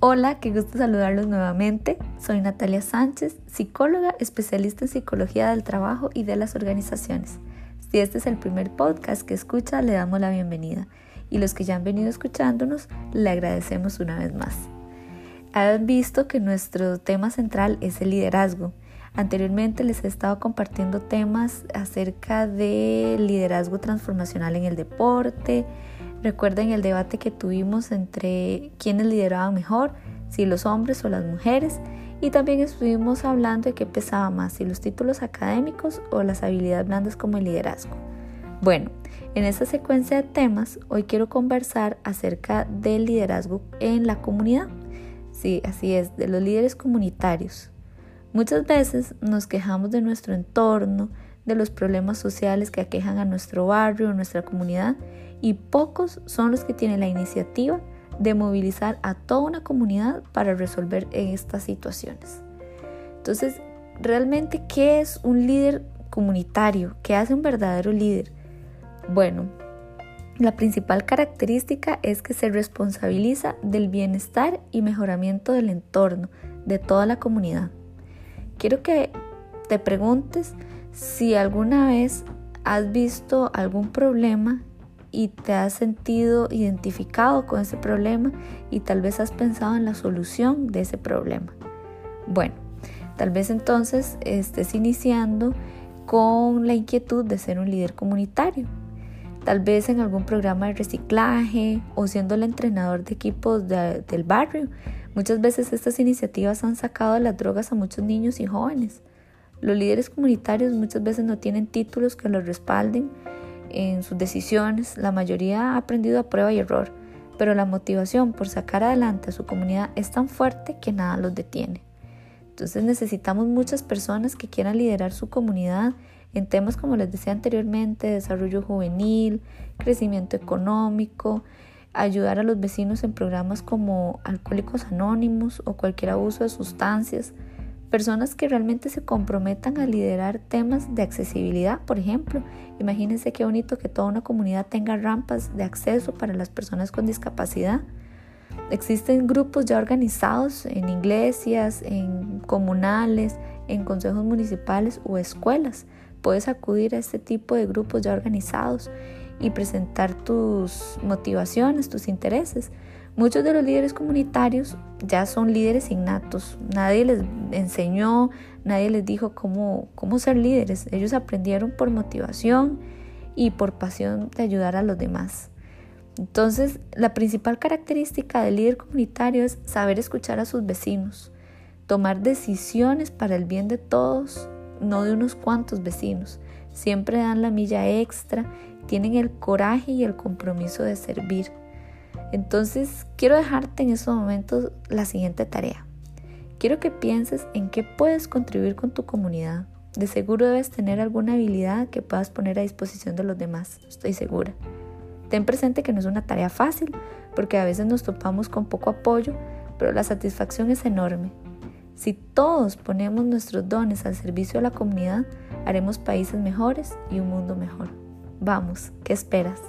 Hola, qué gusto saludarlos nuevamente. Soy Natalia Sánchez, psicóloga especialista en psicología del trabajo y de las organizaciones. Si este es el primer podcast que escucha, le damos la bienvenida. Y los que ya han venido escuchándonos, le agradecemos una vez más. Han visto que nuestro tema central es el liderazgo. Anteriormente les he estado compartiendo temas acerca de liderazgo transformacional en el deporte, Recuerden el debate que tuvimos entre quiénes lideraban mejor, si los hombres o las mujeres, y también estuvimos hablando de qué pesaba más, si los títulos académicos o las habilidades blandas como el liderazgo. Bueno, en esta secuencia de temas, hoy quiero conversar acerca del liderazgo en la comunidad. Sí, así es, de los líderes comunitarios. Muchas veces nos quejamos de nuestro entorno, de los problemas sociales que aquejan a nuestro barrio o nuestra comunidad y pocos son los que tienen la iniciativa de movilizar a toda una comunidad para resolver estas situaciones. Entonces, realmente, ¿qué es un líder comunitario? ¿Qué hace un verdadero líder? Bueno, la principal característica es que se responsabiliza del bienestar y mejoramiento del entorno de toda la comunidad. Quiero que te preguntes si alguna vez has visto algún problema y te has sentido identificado con ese problema y tal vez has pensado en la solución de ese problema. Bueno, tal vez entonces estés iniciando con la inquietud de ser un líder comunitario. Tal vez en algún programa de reciclaje o siendo el entrenador de equipos del barrio. Muchas veces estas iniciativas han sacado las drogas a muchos niños y jóvenes. Los líderes comunitarios muchas veces no tienen títulos que los respalden en sus decisiones, la mayoría ha aprendido a prueba y error, pero la motivación por sacar adelante a su comunidad es tan fuerte que nada los detiene. Entonces necesitamos muchas personas que quieran liderar su comunidad en temas como les decía anteriormente, desarrollo juvenil, crecimiento económico, ayudar a los vecinos en programas como Alcohólicos Anónimos o cualquier abuso de sustancias, Personas que realmente se comprometan a liderar temas de accesibilidad, por ejemplo. Imagínense qué bonito que toda una comunidad tenga rampas de acceso para las personas con discapacidad. Existen grupos ya organizados en iglesias, en comunales, en consejos municipales o escuelas. Puedes acudir a este tipo de grupos ya organizados y presentar tus motivaciones, tus intereses. Muchos de los líderes comunitarios ya son líderes innatos. Nadie les enseñó, nadie les dijo cómo, cómo ser líderes. Ellos aprendieron por motivación y por pasión de ayudar a los demás. Entonces, la principal característica del líder comunitario es saber escuchar a sus vecinos, tomar decisiones para el bien de todos, no de unos cuantos vecinos. Siempre dan la milla extra, tienen el coraje y el compromiso de servir. Entonces, quiero dejarte en estos momentos la siguiente tarea. Quiero que pienses en qué puedes contribuir con tu comunidad. De seguro debes tener alguna habilidad que puedas poner a disposición de los demás, estoy segura. Ten presente que no es una tarea fácil, porque a veces nos topamos con poco apoyo, pero la satisfacción es enorme. Si todos ponemos nuestros dones al servicio de la comunidad, haremos países mejores y un mundo mejor. Vamos, ¿qué esperas?